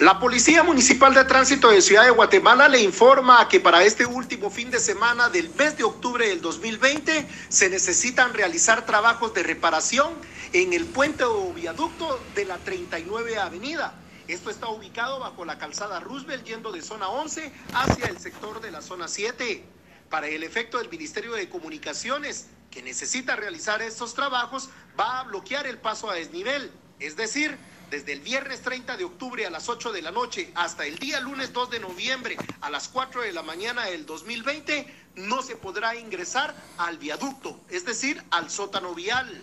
La Policía Municipal de Tránsito de Ciudad de Guatemala le informa que para este último fin de semana del mes de octubre del 2020 se necesitan realizar trabajos de reparación en el puente o viaducto de la 39 Avenida. Esto está ubicado bajo la calzada Roosevelt yendo de zona 11 hacia el sector de la zona 7. Para el efecto del Ministerio de Comunicaciones, que necesita realizar estos trabajos, va a bloquear el paso a desnivel, es decir, desde el viernes 30 de octubre a las 8 de la noche hasta el día lunes 2 de noviembre a las 4 de la mañana del 2020, no se podrá ingresar al viaducto, es decir, al sótano vial.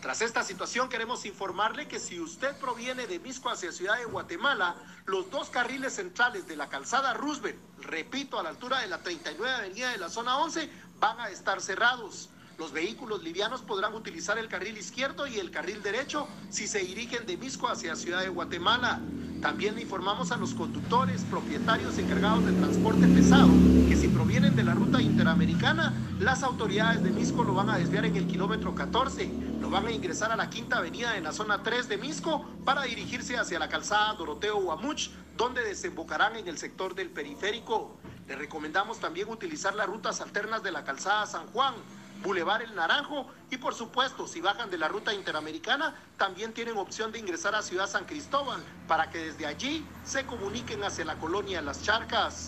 Tras esta situación queremos informarle que si usted proviene de Misco hacia Ciudad de Guatemala, los dos carriles centrales de la calzada Roosevelt, repito, a la altura de la 39 Avenida de la zona 11, van a estar cerrados. Los vehículos livianos podrán utilizar el carril izquierdo y el carril derecho si se dirigen de Misco hacia Ciudad de Guatemala. También informamos a los conductores, propietarios encargados de transporte pesado que si provienen de la ruta interamericana, las autoridades de Misco lo van a desviar en el kilómetro 14, lo van a ingresar a la quinta avenida en la zona 3 de Misco para dirigirse hacia la calzada Doroteo Guamuch, donde desembocarán en el sector del periférico. Le recomendamos también utilizar las rutas alternas de la calzada San Juan, Boulevard El Naranjo y por supuesto si bajan de la ruta interamericana también tienen opción de ingresar a Ciudad San Cristóbal para que desde allí se comuniquen hacia la colonia Las Charcas.